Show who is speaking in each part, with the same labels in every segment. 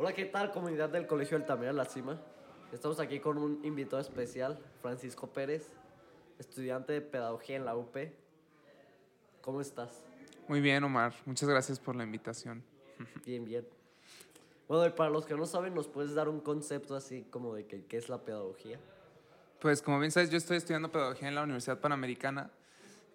Speaker 1: Hola, ¿qué tal comunidad del Colegio Altamira La Cima? Estamos aquí con un invitado especial, Francisco Pérez, estudiante de Pedagogía en la UP. ¿Cómo estás?
Speaker 2: Muy bien, Omar. Muchas gracias por la invitación.
Speaker 1: Bien, bien. Bueno, y para los que no saben, ¿nos puedes dar un concepto así como de que, qué es la pedagogía?
Speaker 2: Pues como bien sabes, yo estoy estudiando pedagogía en la Universidad Panamericana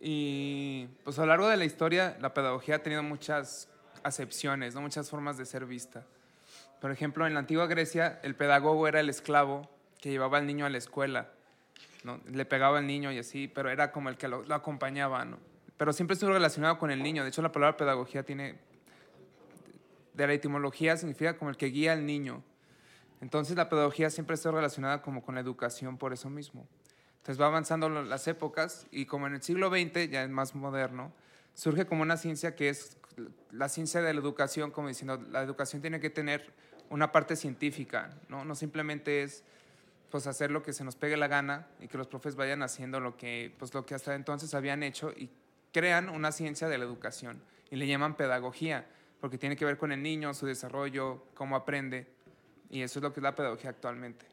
Speaker 2: y pues a lo largo de la historia la pedagogía ha tenido muchas acepciones, ¿no? muchas formas de ser vista. Por ejemplo, en la antigua Grecia el pedagogo era el esclavo que llevaba al niño a la escuela, ¿no? le pegaba al niño y así, pero era como el que lo, lo acompañaba. ¿no? Pero siempre estuvo relacionado con el niño. De hecho, la palabra pedagogía tiene, de la etimología, significa como el que guía al niño. Entonces la pedagogía siempre está relacionada como con la educación por eso mismo. Entonces va avanzando las épocas y como en el siglo XX, ya es más moderno, surge como una ciencia que es la ciencia de la educación, como diciendo, la educación tiene que tener una parte científica, ¿no? No simplemente es pues hacer lo que se nos pegue la gana y que los profes vayan haciendo lo que, pues, lo que hasta entonces habían hecho y crean una ciencia de la educación y le llaman pedagogía, porque tiene que ver con el niño, su desarrollo, cómo aprende, y eso es lo que es la pedagogía actualmente.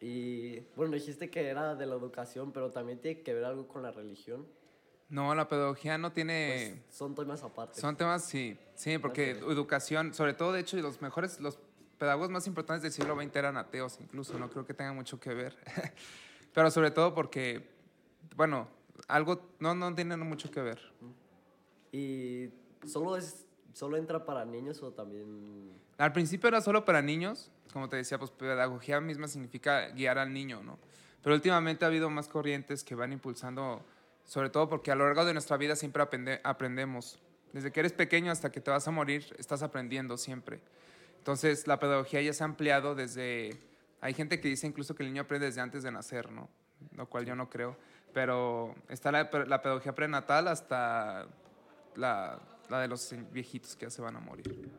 Speaker 1: Y bueno, dijiste que era de la educación, pero también tiene que ver algo con la religión.
Speaker 2: No, la pedagogía no tiene...
Speaker 1: Pues son temas aparte.
Speaker 2: Son temas, sí, sí, porque educación, sobre todo, de hecho, los mejores, los pedagogos más importantes del siglo XX eran ateos, incluso, no creo que tenga mucho que ver. pero sobre todo porque, bueno, algo no, no tiene mucho que ver.
Speaker 1: ¿Y solo, es, solo entra para niños o también...?
Speaker 2: Al principio era solo para niños, como te decía, pues pedagogía misma significa guiar al niño, ¿no? Pero últimamente ha habido más corrientes que van impulsando, sobre todo porque a lo largo de nuestra vida siempre aprende, aprendemos. Desde que eres pequeño hasta que te vas a morir, estás aprendiendo siempre. Entonces, la pedagogía ya se ha ampliado desde... Hay gente que dice incluso que el niño aprende desde antes de nacer, ¿no? Lo cual yo no creo. Pero está la, la pedagogía prenatal hasta la, la de los viejitos que ya se van a morir.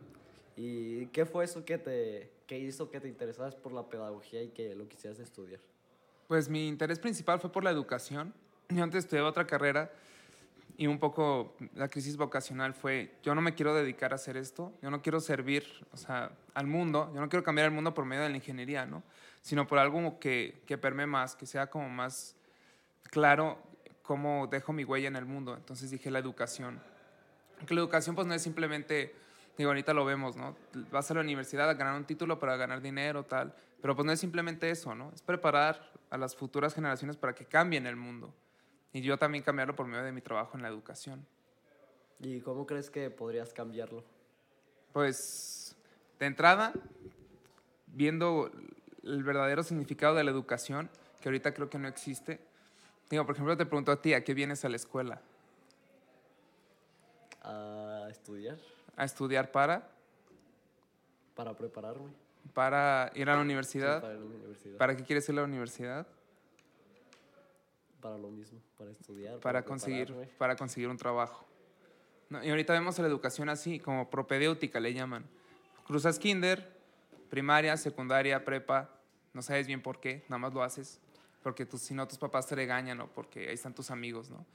Speaker 1: ¿Y qué fue eso que te que hizo que te interesaras por la pedagogía y que lo quisieras estudiar?
Speaker 2: Pues mi interés principal fue por la educación. Yo antes estudiaba otra carrera y un poco la crisis vocacional fue, yo no me quiero dedicar a hacer esto, yo no quiero servir o sea, al mundo, yo no quiero cambiar el mundo por medio de la ingeniería, ¿no? sino por algo que, que permee más, que sea como más claro cómo dejo mi huella en el mundo. Entonces dije la educación. Que la educación pues no es simplemente Digo, ahorita lo vemos, ¿no? Vas a la universidad a ganar un título para ganar dinero, tal. Pero pues no es simplemente eso, ¿no? Es preparar a las futuras generaciones para que cambien el mundo. Y yo también cambiarlo por medio de mi trabajo en la educación.
Speaker 1: ¿Y cómo crees que podrías cambiarlo?
Speaker 2: Pues, de entrada, viendo el verdadero significado de la educación, que ahorita creo que no existe. Digo, por ejemplo, te pregunto a ti, ¿a qué vienes a la escuela?
Speaker 1: A estudiar.
Speaker 2: ¿A estudiar para?
Speaker 1: Para prepararme.
Speaker 2: ¿Para ir a la universidad?
Speaker 1: Sí, para ir a la universidad.
Speaker 2: ¿Para qué quieres ir a la universidad?
Speaker 1: Para lo mismo, para estudiar.
Speaker 2: Para, conseguir, para conseguir un trabajo. No, y ahorita vemos la educación así, como propedéutica le llaman. Cruzas kinder, primaria, secundaria, prepa, no sabes bien por qué, nada más lo haces, porque si no tus papás te regañan o porque ahí están tus amigos, ¿no?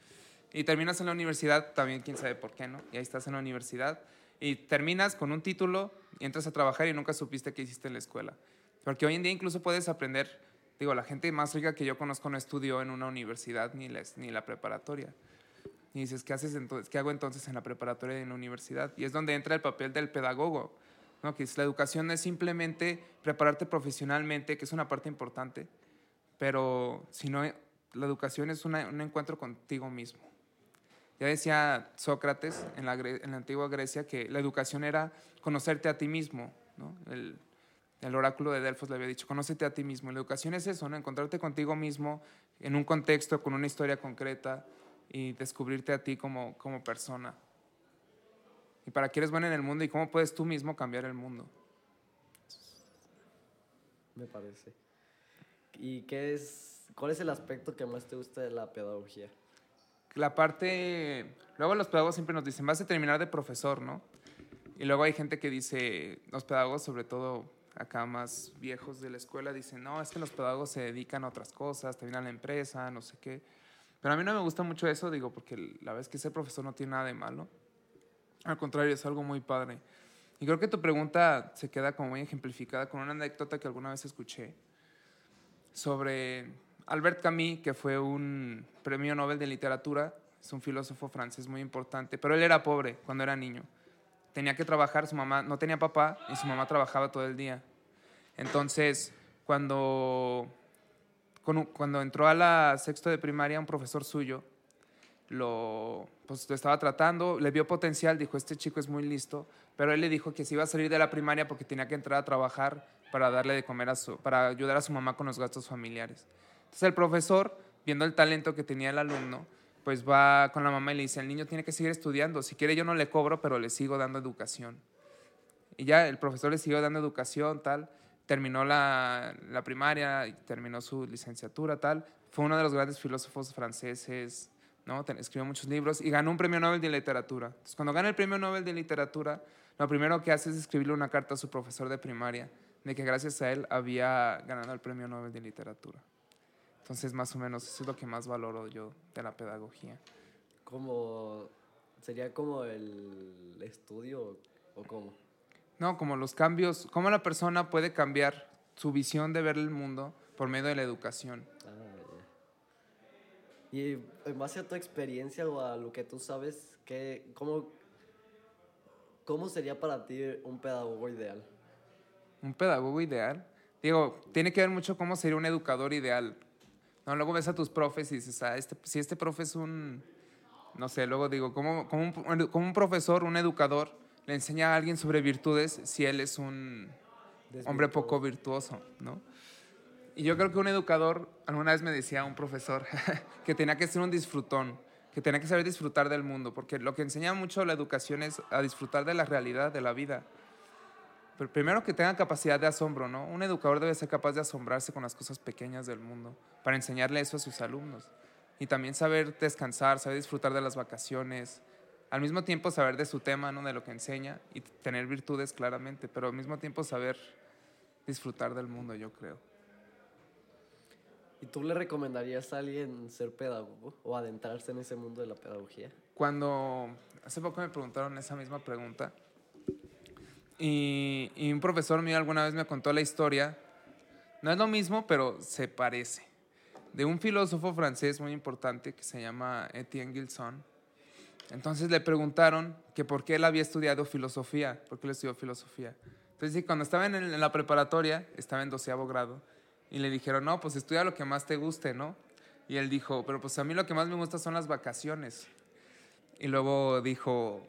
Speaker 2: Y terminas en la universidad, también quién sabe por qué, ¿no? Y ahí estás en la universidad y terminas con un título, y entras a trabajar y nunca supiste qué hiciste en la escuela. Porque hoy en día incluso puedes aprender, digo, la gente más rica que yo conozco no estudió en una universidad ni la, ni la preparatoria. Y dices, ¿qué, haces entonces, ¿qué hago entonces en la preparatoria y en la universidad? Y es donde entra el papel del pedagogo, ¿no? que es, la educación no es simplemente prepararte profesionalmente, que es una parte importante, pero sino la educación es una, un encuentro contigo mismo. Ya decía Sócrates en la, en la, antigua Grecia que la educación era conocerte a ti mismo. ¿no? El, el, oráculo de Delfos le había dicho, conócete a ti mismo. La educación es eso, ¿no? encontrarte contigo mismo en un contexto, con una historia concreta y descubrirte a ti como, como persona. Y para qué eres bueno en el mundo y cómo puedes tú mismo cambiar el mundo.
Speaker 1: Me parece. ¿Y qué es, cuál es el aspecto que más te gusta de la pedagogía?
Speaker 2: la parte, luego los pedagogos siempre nos dicen, vas a terminar de profesor, ¿no? Y luego hay gente que dice, los pedagogos, sobre todo acá más viejos de la escuela, dicen, no, es que los pedagogos se dedican a otras cosas, terminan la empresa, no sé qué. Pero a mí no me gusta mucho eso, digo, porque la vez que ser profesor no tiene nada de malo. Al contrario, es algo muy padre. Y creo que tu pregunta se queda como muy ejemplificada con una anécdota que alguna vez escuché sobre Albert Camus, que fue un premio Nobel de literatura, es un filósofo francés muy importante, pero él era pobre cuando era niño. Tenía que trabajar, su mamá no tenía papá y su mamá trabajaba todo el día. Entonces, cuando, cuando entró a la sexto de primaria, un profesor suyo lo, pues, lo estaba tratando, le vio potencial, dijo, este chico es muy listo, pero él le dijo que se iba a salir de la primaria porque tenía que entrar a trabajar para darle de comer a su, para ayudar a su mamá con los gastos familiares. Entonces el profesor, viendo el talento que tenía el alumno, pues va con la mamá y le dice, el niño tiene que seguir estudiando, si quiere yo no le cobro, pero le sigo dando educación. Y ya el profesor le siguió dando educación, tal, terminó la, la primaria, terminó su licenciatura, tal, fue uno de los grandes filósofos franceses, ¿no? Escribió muchos libros y ganó un premio Nobel de literatura. Entonces, cuando gana el premio Nobel de literatura, lo primero que hace es escribirle una carta a su profesor de primaria de que gracias a él había ganado el premio Nobel de literatura. Entonces, más o menos, eso es lo que más valoro yo de la pedagogía.
Speaker 1: Como, ¿Sería como el estudio o cómo?
Speaker 2: No, como los cambios, cómo la persona puede cambiar su visión de ver el mundo por medio de la educación.
Speaker 1: Y en base a tu experiencia o a lo que tú sabes, ¿qué, cómo, ¿cómo sería para ti un pedagogo ideal?
Speaker 2: Un pedagogo ideal. Digo, tiene que ver mucho cómo sería un educador ideal. No, luego ves a tus profes y dices, ah, este, si este profe es un, no sé, luego digo, un, como un profesor, un educador, le enseña a alguien sobre virtudes si él es un hombre poco virtuoso, ¿no? Y yo creo que un educador, alguna vez me decía un profesor, que tenía que ser un disfrutón, que tenía que saber disfrutar del mundo, porque lo que enseña mucho la educación es a disfrutar de la realidad, de la vida. Pero primero que tenga capacidad de asombro, ¿no? Un educador debe ser capaz de asombrarse con las cosas pequeñas del mundo, para enseñarle eso a sus alumnos. Y también saber descansar, saber disfrutar de las vacaciones, al mismo tiempo saber de su tema, ¿no? De lo que enseña y tener virtudes claramente, pero al mismo tiempo saber disfrutar del mundo, yo creo.
Speaker 1: ¿Y tú le recomendarías a alguien ser pedagogo o adentrarse en ese mundo de la pedagogía?
Speaker 2: Cuando hace poco me preguntaron esa misma pregunta y, un profesor mío alguna vez me contó la historia, no es lo mismo, pero se parece, de un filósofo francés muy importante que se llama Etienne Gilson. Entonces le preguntaron que por qué él había estudiado filosofía, por qué él estudió filosofía. Entonces, cuando estaba en, en la preparatoria, estaba en doceavo grado, y le dijeron, no, pues estudia lo que más te guste, ¿no? Y él dijo, pero pues a mí lo que más me gusta son las vacaciones. Y luego dijo,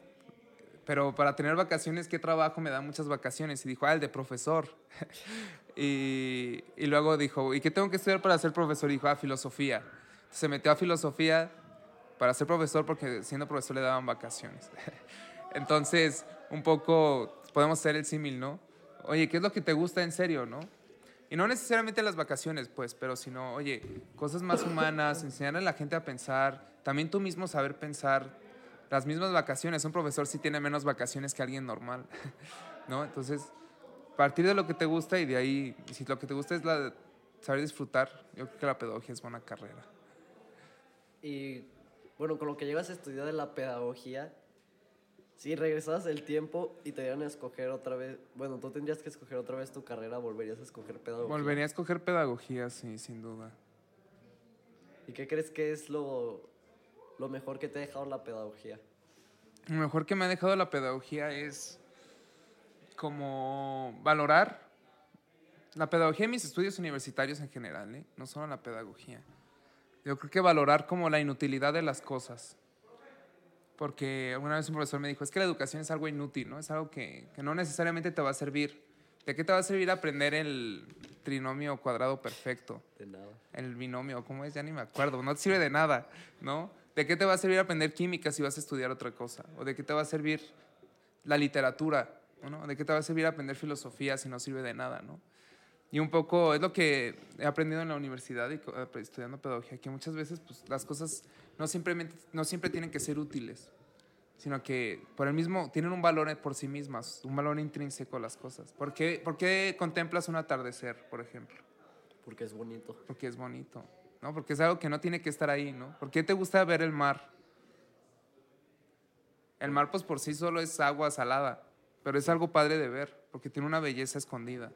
Speaker 2: pero para tener vacaciones, ¿qué trabajo me da muchas vacaciones? Y dijo, ah, el de profesor. y, y, luego dijo, ¿y qué tengo que estudiar para ser profesor? Y dijo, ah, filosofía. Se metió a filosofía para ser profesor porque siendo profesor le daban vacaciones. Entonces, un poco podemos hacer el símil, ¿no? Oye, ¿qué es lo que te gusta en serio, no? Y no necesariamente las vacaciones, pues, pero sino, oye, cosas más humanas, enseñar a la gente a pensar, también tú mismo saber pensar. Las mismas vacaciones, un profesor sí tiene menos vacaciones que alguien normal, ¿no? Entonces, partir de lo que te gusta y de ahí, si lo que te gusta es la, saber disfrutar, yo creo que la pedagogía es buena carrera.
Speaker 1: Y bueno, con lo que llevas a estudiar de la pedagogía, si regresas el tiempo y te dieran a escoger otra vez, bueno, tú tendrías que escoger otra vez tu carrera, volverías a escoger pedagogía.
Speaker 2: Volvería a escoger pedagogía, sí, sin duda.
Speaker 1: ¿Y qué crees que es lo, lo mejor que te ha dejado la pedagogía?
Speaker 2: Lo mejor que me ha dejado la pedagogía es como valorar la pedagogía en mis estudios universitarios en general, ¿eh? no solo la pedagogía. Yo creo que valorar como la inutilidad de las cosas porque una vez un profesor me dijo, es que la educación es algo inútil, ¿no? Es algo que, que no necesariamente te va a servir. ¿De qué te va a servir aprender el trinomio cuadrado perfecto?
Speaker 1: De nada.
Speaker 2: El binomio, ¿cómo es? Ya ni me acuerdo. No te sirve de nada, ¿no? ¿De qué te va a servir aprender química si vas a estudiar otra cosa? ¿O de qué te va a servir la literatura? ¿no? ¿De qué te va a servir aprender filosofía si no sirve de nada, ¿no? Y un poco es lo que he aprendido en la universidad y eh, estudiando pedagogía, que muchas veces pues, las cosas no, simplemente, no siempre tienen que ser útiles, sino que por el mismo tienen un valor por sí mismas, un valor intrínseco las cosas. ¿Por qué, ¿Por qué contemplas un atardecer, por ejemplo?
Speaker 1: Porque es bonito.
Speaker 2: Porque es bonito, ¿no? Porque es algo que no tiene que estar ahí, ¿no? ¿Por qué te gusta ver el mar? El mar pues por sí solo es agua salada, pero es algo padre de ver, porque tiene una belleza escondida.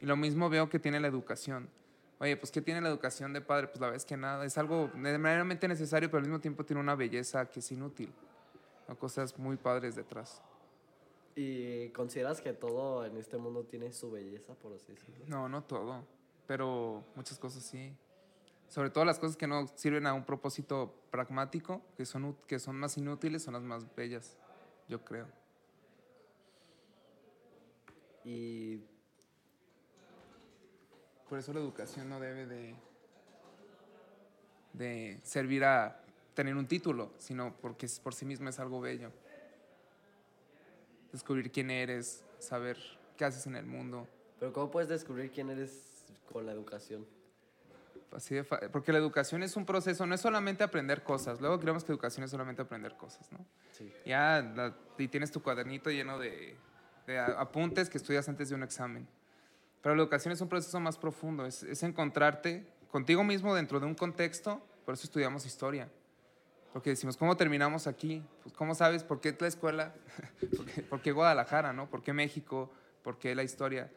Speaker 2: Y lo mismo veo que tiene la educación. Oye, pues ¿qué tiene la educación de padre? Pues la vez que nada, es algo meramente necesario, pero al mismo tiempo tiene una belleza que es inútil. Hay cosas muy padres detrás.
Speaker 1: ¿Y consideras que todo en este mundo tiene su belleza, por así decirlo?
Speaker 2: No, no todo, pero muchas cosas sí. Sobre todo las cosas que no sirven a un propósito pragmático, que son, que son más inútiles, son las más bellas, yo creo.
Speaker 1: Y
Speaker 2: por eso la educación no debe de, de servir a tener un título, sino porque por sí misma es algo bello. Descubrir quién eres, saber qué haces en el mundo.
Speaker 1: Pero ¿cómo puedes descubrir quién eres con la educación?
Speaker 2: Así porque la educación es un proceso, no es solamente aprender cosas. Luego creemos que educación es solamente aprender cosas, ¿no?
Speaker 1: Sí.
Speaker 2: Ya y tienes tu cuadernito lleno de, de apuntes que estudias antes de un examen. Pero la educación es un proceso más profundo, es, es, encontrarte contigo mismo dentro de un contexto, por eso estudiamos historia. Porque decimos, ¿cómo terminamos aquí? Pues, ¿Cómo sabes por qué la escuela? ¿Por qué, Guadalajara? ¿no? ¿Por qué México? ¿Por qué la historia?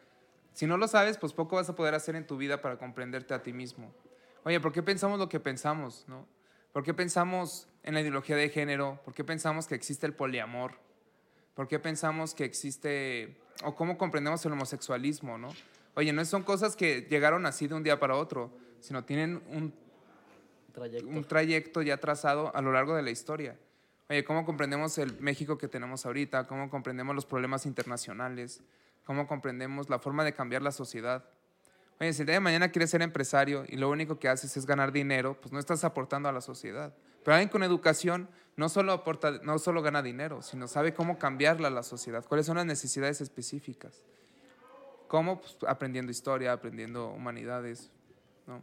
Speaker 2: Si no lo sabes, pues poco vas a poder hacer en tu vida para comprenderte a ti mismo. Oye, ¿por qué pensamos lo que pensamos? ¿no? ¿Por qué pensamos en la ideología de género? ¿Por qué pensamos que existe el poliamor? ¿Por qué pensamos que existe, o cómo comprendemos el homosexualismo? ¿no? Oye, no son cosas que llegaron así de un día para otro, sino tienen un
Speaker 1: trayecto,
Speaker 2: un trayecto ya trazado a lo largo de la historia. Oye, ¿cómo comprendemos el México que tenemos ahorita? ¿Cómo comprendemos los problemas internacionales? ¿Cómo comprendemos la forma de cambiar la sociedad? Oye, si el día de mañana quieres ser empresario y lo único que haces es ganar dinero, pues no estás aportando a la sociedad. Pero alguien con educación no solo, aporta, no solo gana dinero, sino sabe cómo cambiarla a la sociedad, cuáles son las necesidades específicas. ¿Cómo? Pues aprendiendo historia, aprendiendo humanidades, ¿no?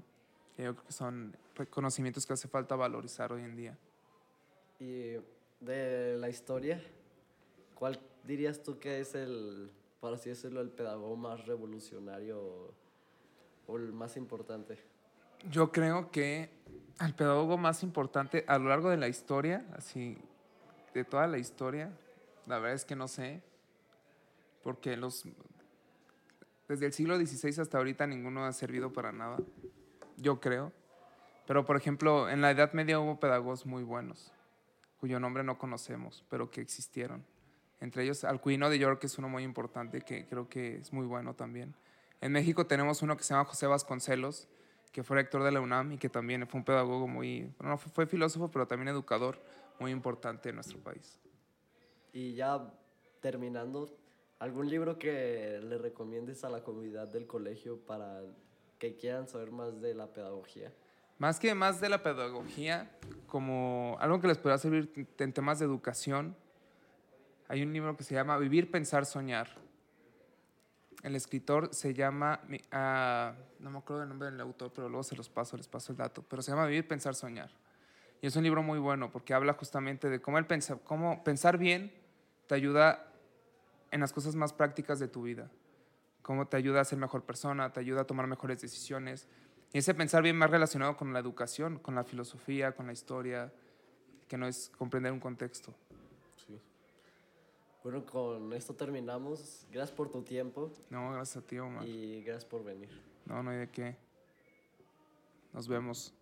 Speaker 2: yo creo que son conocimientos que hace falta valorizar hoy en día.
Speaker 1: Y de la historia, ¿cuál dirías tú que es el, para así decirlo, el pedagogo más revolucionario o el más importante?
Speaker 2: Yo creo que el pedagogo más importante a lo largo de la historia, así, de toda la historia, la verdad es que no sé, porque los desde el siglo XVI hasta ahorita ninguno ha servido para nada, yo creo. Pero, por ejemplo, en la Edad Media hubo pedagogos muy buenos, cuyo nombre no conocemos, pero que existieron. Entre ellos, Alcuino de York es uno muy importante, que creo que es muy bueno también. En México tenemos uno que se llama José Vasconcelos, que fue rector de la UNAM y que también fue un pedagogo muy, bueno, no fue filósofo, pero también educador muy importante en nuestro país.
Speaker 1: Y ya terminando, ¿Algún libro que le recomiendes a la comunidad del colegio para que quieran saber más de la pedagogía?
Speaker 2: Más que más de la pedagogía, como algo que les pueda servir en temas de educación, hay un libro que se llama Vivir, Pensar, Soñar. El escritor se llama, uh, no me acuerdo el nombre del autor, pero luego se los paso, les paso el dato, pero se llama Vivir, Pensar, Soñar. Y es un libro muy bueno porque habla justamente de cómo, el pensar, cómo pensar bien te ayuda en las cosas más prácticas de tu vida. Cómo te ayuda a ser mejor persona, te ayuda a tomar mejores decisiones. Y ese pensar bien más relacionado con la educación, con la filosofía, con la historia, que no es comprender un contexto.
Speaker 1: Bueno, con esto terminamos. Gracias por tu tiempo.
Speaker 2: No, gracias a ti, Omar.
Speaker 1: Y gracias por venir.
Speaker 2: No, no hay de qué. Nos vemos.